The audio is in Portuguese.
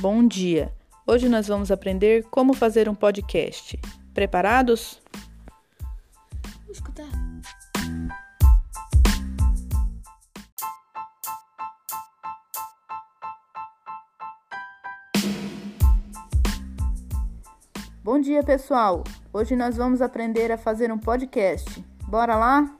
Bom dia! Hoje nós vamos aprender como fazer um podcast. Preparados? Vou escutar. Bom dia, pessoal! Hoje nós vamos aprender a fazer um podcast. Bora lá?